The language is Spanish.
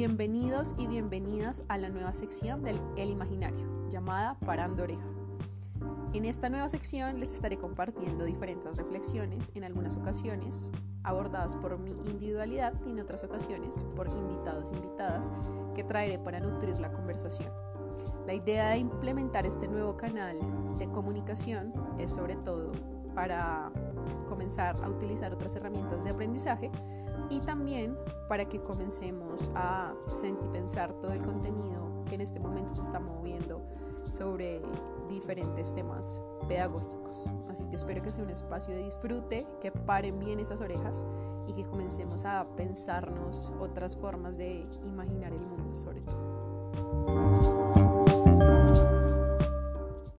Bienvenidos y bienvenidas a la nueva sección del El Imaginario, llamada Parando Oreja. En esta nueva sección les estaré compartiendo diferentes reflexiones, en algunas ocasiones abordadas por mi individualidad y en otras ocasiones por invitados e invitadas que traeré para nutrir la conversación. La idea de implementar este nuevo canal de comunicación es sobre todo para comenzar a utilizar otras herramientas de aprendizaje y también para que comencemos a sentir pensar todo el contenido que en este momento se está moviendo sobre diferentes temas pedagógicos. Así que espero que sea un espacio de disfrute, que paren bien esas orejas y que comencemos a pensarnos otras formas de imaginar el mundo sobre todo.